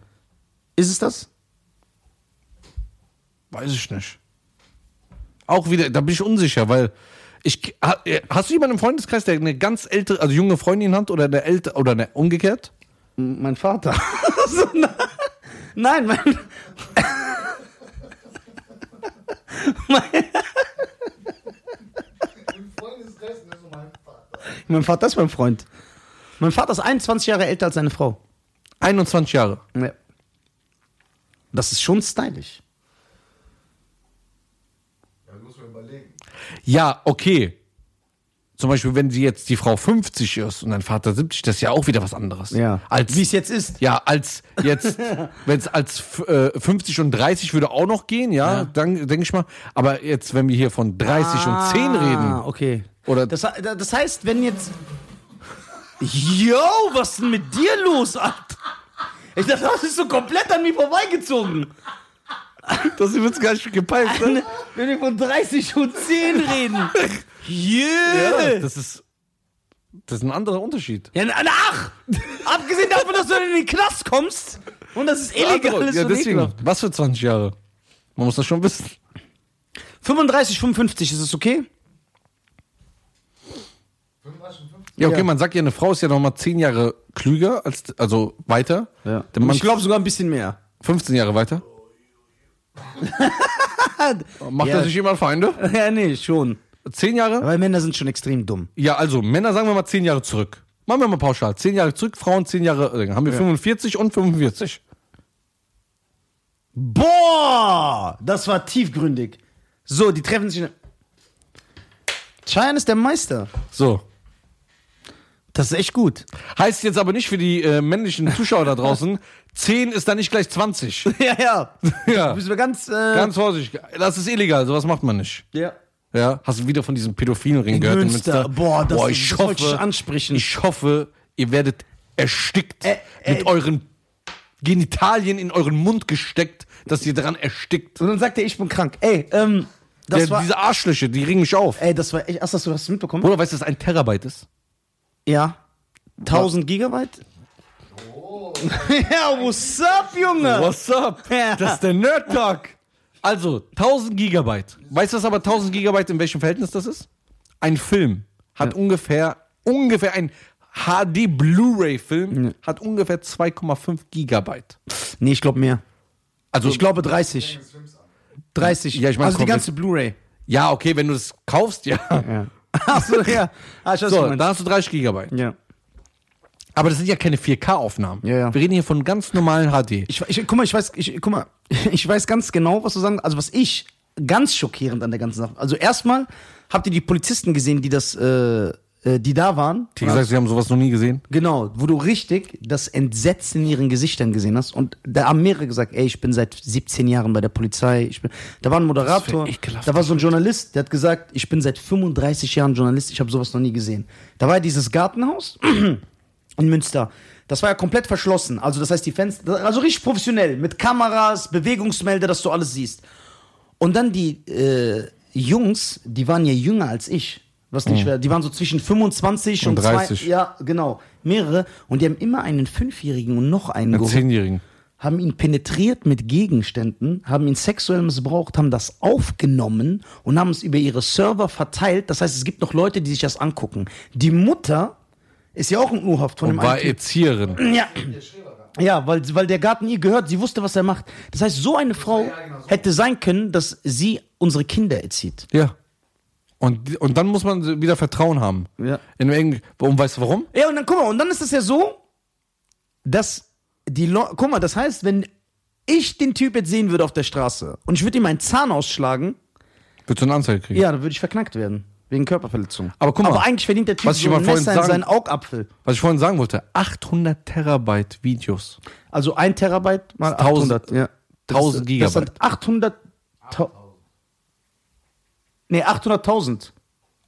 Ist es das? Weiß ich nicht. Auch wieder, da bin ich unsicher, weil ich äh, hast du jemanden im Freundeskreis, der eine ganz ältere, also junge Freundin hat oder eine ältere oder eine umgekehrt? Mein Vater. so, na, nein, mein. Mein Vater. mein Vater ist mein Freund. Mein Vater ist 21 Jahre älter als seine Frau. 21 Jahre. Ja. Das ist schon stylisch. Ja, du musst mir überlegen. Ja, okay. Zum Beispiel, wenn sie jetzt die Frau 50 ist und dein Vater 70, das ist ja auch wieder was anderes. Ja. Als, Wie es jetzt ist. ja, als jetzt, wenn es als äh, 50 und 30 würde auch noch gehen, ja, dann denke ich mal. Aber jetzt, wenn wir hier von 30 und 10 reden, Ah, okay. Oder- das, das heißt, wenn jetzt. Yo, was ist denn mit dir los, Alter? Ich dachte, das ist so komplett an mir vorbeigezogen. Das wird gar nicht gepeilt, ne? Wenn wir von 30 und 10 reden. Yeah. Ja, das ist, das ist ein anderer Unterschied. Ja, na, ach! Abgesehen davon, dass du in den Knast kommst und das ist illegal ja, deswegen. ekelhaft. Was für 20 Jahre? Man muss das schon wissen. 35, 55, ist es okay? 35 und 50. Ja, okay, Ja. man sagt ja, eine Frau ist ja noch mal 10 Jahre klüger, als, also weiter. Der Mann ich glaube sogar ein bisschen mehr. 15 Jahre weiter. Macht Ja. er sich jemand Feinde? Ja, nee, schon. 10 Jahre? Aber Männer sind schon extrem dumm. Ja, also Männer sagen wir mal 10 Jahre zurück. Machen wir mal pauschal. 10 Jahre zurück, Frauen 10 Jahre, äh, haben wir 45 und 45. Boah, das war tiefgründig. So, die treffen sich. Cheyenne ist der Meister. So. Das ist echt gut. Heißt jetzt aber nicht für die äh, männlichen Zuschauer da draußen, 10 ist dann nicht gleich 20. ja, ja. Ja. Müssen wir ganz. Äh, Ganz vorsichtig. Das ist illegal, sowas macht man nicht. ja. Ja, hast du wieder von diesem pädophilen Ring gehört in Münster. Münster? Boah, das- ich das hoffe, wollte ich ansprechen. Ich hoffe, ihr werdet erstickt Äh, äh, mit euren Genitalien in euren Mund gesteckt, dass ihr daran erstickt. Und dann sagt er, ich bin krank. Ey, ähm, das Der, war. diese Arschlöcher, die regen mich auf. ey, das war echt. Hast du das mitbekommen? Bruder, weißt du, dass ein Terabyte ist? Ja. 1000 Gigabyte? ja, what's up, Junge? What's up? Ja. Das ist der Nerd Talk. Also, 1000 Gigabyte. Weißt du, was aber 1000 Gigabyte in welchem Verhältnis das ist? Ein Film hat ungefähr, ungefähr ein HD Blu-ray-Film hat ungefähr 2,5 Gigabyte. Nee, ich glaube mehr. Also, Ich glaube 30. 30. Ja, ich mein, also die ganze Blu-ray. ja, okay, wenn du das kaufst, ja. Ja. Achso, ja. Ah, ich weiß, was So, du meinst. da hast du 30 Gigabyte. ja. Aber das sind ja keine 4K-Aufnahmen. Ja, ja. Wir reden hier von ganz normalen HD. Ich, ich, guck mal, ich weiß, ich, guck mal, ich weiß ganz genau, was du sagen. Also was ich ganz schockierend an der ganzen Sache. Also erstmal habt ihr die Polizisten gesehen, die das, äh, äh, die da waren. Die gesagt, sie haben sowas noch nie gesehen. Genau, wo du richtig das Entsetzen in ihren Gesichtern gesehen hast. Und da haben mehrere gesagt, ey, ich bin seit 17 Jahren bei der Polizei. Ich bin, da war ein Moderator, da war so ein Journalist, der hat gesagt, ich bin seit 35 Jahren Journalist, ich habe sowas noch nie gesehen. Da war ja dieses Gartenhaus in Münster. Das war ja komplett verschlossen. Also das heißt, die Fenster, also richtig professionell, mit Kameras, Bewegungsmelder, dass du alles siehst. Und dann die äh, Jungs, die waren ja jünger als ich. Was nicht schwer. Die waren so zwischen 25 und, Und 30. Zwei, ja, genau. Mehrere. Und die haben immer einen Fünfjährigen und noch einen Einen. Zehnjährigen. Haben ihn penetriert mit Gegenständen, haben ihn sexuell missbraucht, haben das aufgenommen und haben es über ihre Server verteilt. Das heißt, es gibt noch Leute, die sich das angucken. Die Mutter ist ja auch in Urhaft von Und dem war einen Typ. Erzieherin. Ja. Ja, weil, weil der Garten ihr gehört, sie wusste, was er macht. Das heißt, so eine Frau hätte sein können, dass sie unsere Kinder erzieht. Ja. Und, und dann muss man wieder Vertrauen haben. Ja. In und weißt du warum? Ja, und dann guck mal, und dann ist es ja so, dass die Leute, guck mal, das heißt, wenn ich den Typ jetzt sehen würde auf der Straße und ich würde ihm einen Zahn ausschlagen, Würdest du eine Anzeige kriegen? ja, dann würde ich verknackt werden. Wegen Körperverletzung. Aber guck mal, Aber eigentlich verdient der Typ was ich so ein Messer in sagen- seinen Augapfel. Was ich vorhin sagen wollte, 800 Terabyte Videos. Also ein Terabyte mal 1000 800. Ja. 1000 Das- Das sind Gigabyte. 800. tau- Nee, 800.000.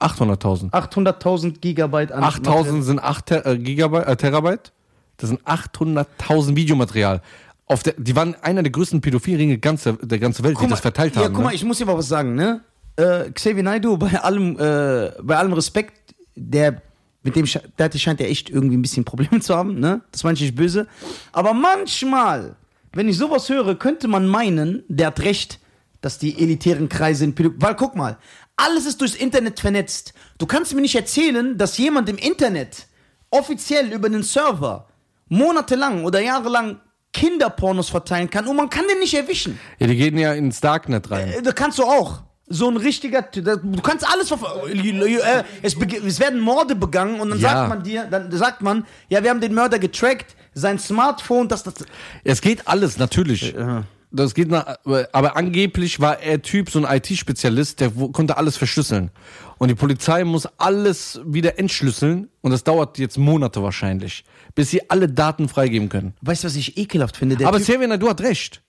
800.000. 800.000 Gigabyte an 8000 sind 8 Ter äh, Gigabyte, äh, Terabyte. Das sind 800.000 Videomaterial. Auf der, die waren einer der größten Pädophilringe ganze, der ganzen Welt, die das verteilt ja, haben. guck mal, ne? ich muss dir mal was sagen, ne? Äh, Xavier Naidoo, bei allem, äh, bei allem Respekt, der mit dem der, scheint ja echt irgendwie ein bisschen Probleme zu haben, ne? Das meine ich nicht böse. Aber manchmal, wenn ich sowas höre, könnte man meinen, der hat recht, dass die elitären Kreise in Pädo Weil guck mal, alles ist durchs Internet vernetzt. Du kannst mir nicht erzählen, dass jemand im Internet offiziell über den Server monatelang oder jahrelang Kinderpornos verteilen kann und man kann den nicht erwischen. ja, die gehen ja ins Darknet rein. Äh, Da kannst du auch. So ein richtiger, da- du kannst alles verfolgen. Äh, es, bege- es werden Morde begangen und dann Ja. sagt man dir, dann sagt man, ja, wir haben den Mörder getrackt, sein Smartphone, das, das. Es geht alles, natürlich. Das geht nach, aber angeblich war er Typ, so ein IT-Spezialist, der konnte alles verschlüsseln. Und die Polizei muss alles wieder entschlüsseln und das dauert jetzt Monate wahrscheinlich, bis sie alle Daten freigeben können. Weißt du, was ich ekelhaft finde? Der aber typ, Xavier du hat recht.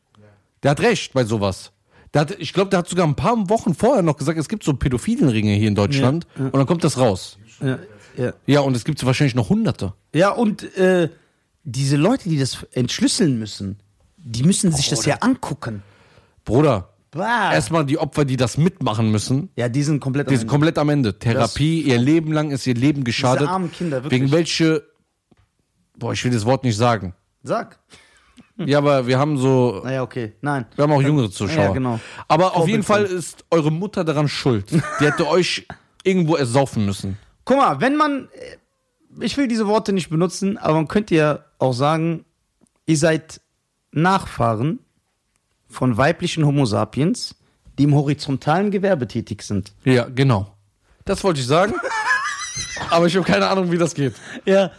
Der hat recht bei sowas. Hat, ich glaube, der hat sogar ein paar Wochen vorher noch gesagt, es gibt so Pädophilenringe hier in Deutschland und dann kommt das raus. ja, ja. Ja, und es gibt wahrscheinlich noch hunderte. ja, und äh, diese Leute, die das entschlüsseln müssen, die müssen sich das ja angucken. Bruder, Bah. erstmal die Opfer, die das mitmachen müssen, Ja, die sind komplett. Die am sind Ende. komplett am Ende. Therapie, ihr Leben lang ist ihr Leben geschadet. armen Kinder, wirklich. Wegen welche, boah, ich will das Wort nicht sagen. Sag. Ja, aber wir haben so, Naja, okay. Nein. wir haben auch jüngere Zuschauer. Ja, genau. Aber auf jeden Fall ist eure Mutter daran schuld. Die hätte euch irgendwo ersaufen müssen. Guck mal, wenn man, ich will diese Worte nicht benutzen, aber man könnte ja auch sagen, ihr seid Nachfahren von weiblichen Homo sapiens, die im horizontalen Gewerbe tätig sind. Ja, genau. Das wollte ich sagen. aber ich habe keine Ahnung, wie das geht. Ja.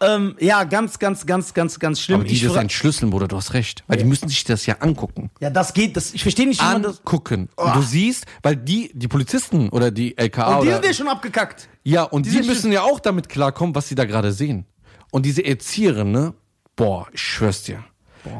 Ähm, ja, ganz, ganz, ganz, ganz, ganz schlimm. Aber die das entschlüsseln, Bruder, du hast recht. Weil die müssen sich das ja angucken. ja, das geht, das, ich verstehe nicht, wie man das. Angucken. Und du siehst, weil die, die Polizisten oder die LKA Und die oder sind ja schon abgekackt. Ja, und die, sind müssen ja auch damit klarkommen, was sie da gerade sehen. Und diese Erzieherin, ne? Boah, ich schwör's dir.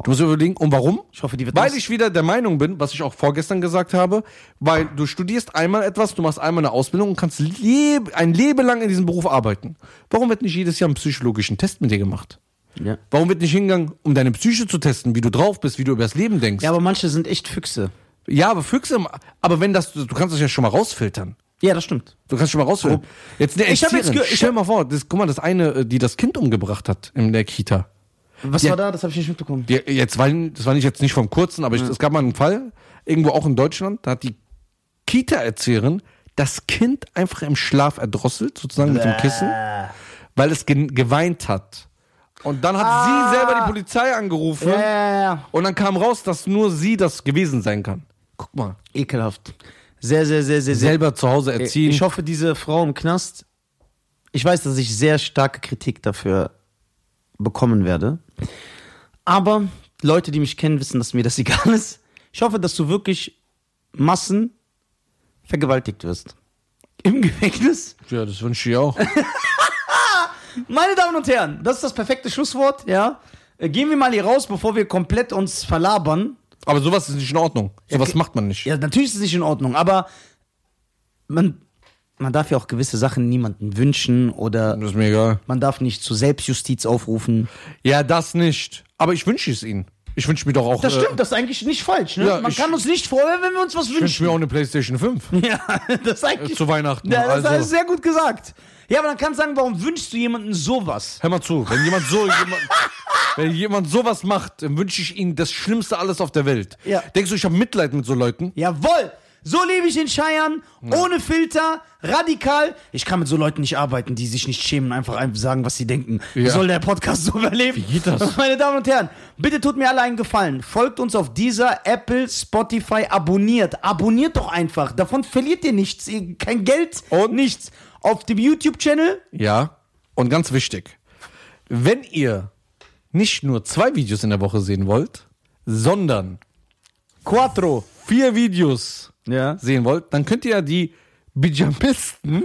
Du musst überlegen, und warum? Ich hoffe, die wird Weil das- ich wieder der Meinung bin, was ich auch vorgestern gesagt habe, weil du studierst einmal etwas, du machst einmal eine Ausbildung und kannst leb ein Leben lang in diesem Beruf arbeiten. Warum wird nicht jedes Jahr einen psychologischen Test mit dir gemacht? Ja. Warum wird nicht hingegangen, um deine Psyche zu testen, wie du drauf bist, wie du über das Leben denkst? Ja, aber manche sind echt Füchse. Ja, aber Füchse, aber wenn das, du kannst das ja schon mal rausfiltern. Ja, das stimmt. Du kannst schon mal rausfiltern. Jetzt eine Ich hab jetzt Erzieherin, ge- ich stell mal vor, das, guck mal, das eine, äh, die das Kind umgebracht hat in der Kita. Was Ja. war da? Das habe ich nicht mitbekommen. Die, jetzt war, das war nicht jetzt nicht vom kurzen, aber es gab mal einen Fall, irgendwo auch in Deutschland, da hat die Kita-Erzieherin das Kind einfach im Schlaf erdrosselt, sozusagen mit dem Kissen, weil es ge geweint hat. Und dann hat Ah. sie selber die Polizei angerufen Ja, ja, ja. und dann kam raus, dass nur sie das gewesen sein kann. Guck mal. Ekelhaft. Sehr, sehr, sehr, sehr, sehr. Selber zu Hause erziehen. Ich hoffe, diese Frau im Knast, ich weiß, dass ich sehr starke Kritik dafür bekommen werde. Aber Leute, die mich kennen, wissen, dass mir das egal ist. Ich hoffe, dass du wirklich Massen vergewaltigt wirst. Im Gefängnis. ja, das wünsche ich auch. Meine Damen und Herren, das ist das perfekte Schlusswort, ja. Äh, Gehen wir mal hier raus, bevor wir komplett uns verlabern. Aber sowas ist nicht in Ordnung. Sowas okay. macht man nicht. Ja, natürlich ist es nicht in Ordnung, aber man, man darf ja auch gewisse Sachen niemandem wünschen oder Das ist mir egal. man darf nicht zur Selbstjustiz aufrufen. Ja, das nicht. Aber ich wünsche es ihnen. Ich wünsche mir doch auch. Das äh, stimmt, das ist eigentlich nicht falsch. Ne? ja, man ich- kann uns nicht vorher, wenn wir uns was Ich wünsche mir wünschen. auch eine PlayStation 5 Ja, das ist eigentlich. zu Weihnachten. ja, das also, ist sehr gut gesagt. Ja, aber dann kannst du sagen, warum wünschst du jemandem sowas? hör mal zu, wenn jemand so jemand, wenn jemand sowas macht, dann wünsche ich ihnen das Schlimmste alles auf der Welt. Ja. Denkst du, ich habe Mitleid mit so Leuten? Jawohl! So lebe ich in Scheiern, ohne Filter, radikal. Ich kann mit so Leuten nicht arbeiten, die sich nicht schämen, einfach einfach sagen, was sie denken. Wie Ja. soll der Podcast so überleben? Wie geht das? Meine Damen und Herren, bitte tut mir alle einen Gefallen. Folgt uns auf dieser Apple, Spotify, abonniert. Abonniert doch einfach. Davon verliert ihr nichts. Ihr, kein Geld Und? nichts. Auf dem YouTube-Channel. Ja. Und ganz wichtig, wenn ihr nicht nur zwei Videos in der Woche sehen wollt, sondern Quattro. vier Videos Ja. sehen wollt, dann könnt ihr ja die Bijamisten.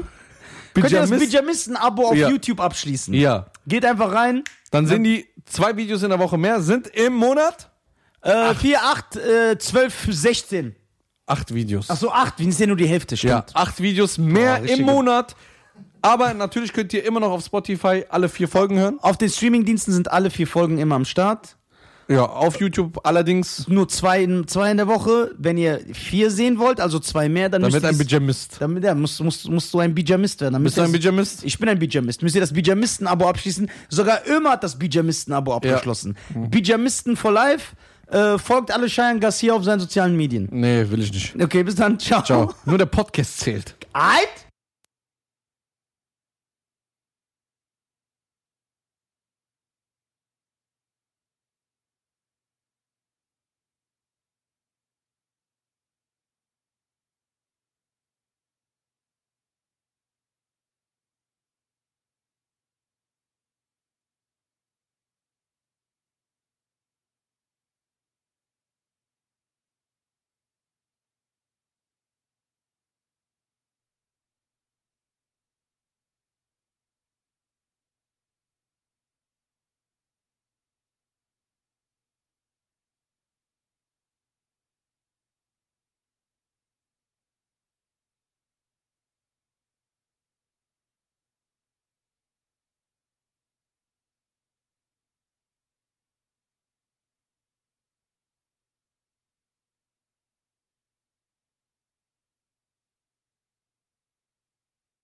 Könnt ihr das Bijamist- Pyjamisten-Abo auf Ja. YouTube abschließen? Ja. Geht einfach rein. Dann sind die zwei Videos in der Woche mehr, sind im Monat Äh, 4, 8, äh, 12, 16. Acht Videos. Ach so, acht, wie ist ja nur die Hälfte, stimmt. ja, acht Videos mehr richtig im. Monat. Aber natürlich könnt ihr immer noch auf Spotify alle vier Folgen hören. Auf den Streamingdiensten sind alle vier Folgen immer am Start. Ja, auf YouTube allerdings. Nur zwei in, zwei in der Woche. Wenn ihr vier sehen wollt, also zwei mehr, dann, Damit müsst ein ihr's- Pyjamist. Damit, ja, musst, musst, musst du ein Bijamist werden. Dann Bist du ein ihr- Pyjamist? Ich bin ein Bijamist. Müsst ihr das Bijamisten-Abo abschließen? Sogar Ömer hat das Bijamisten-Abo abgeschlossen. Bijamisten for life. Äh, folgt alle Cheyenne Garcia auf seinen sozialen Medien. Nee, will ich nicht. Okay, bis dann. Ciao. Ciao. Nur der Podcast zählt. Alt?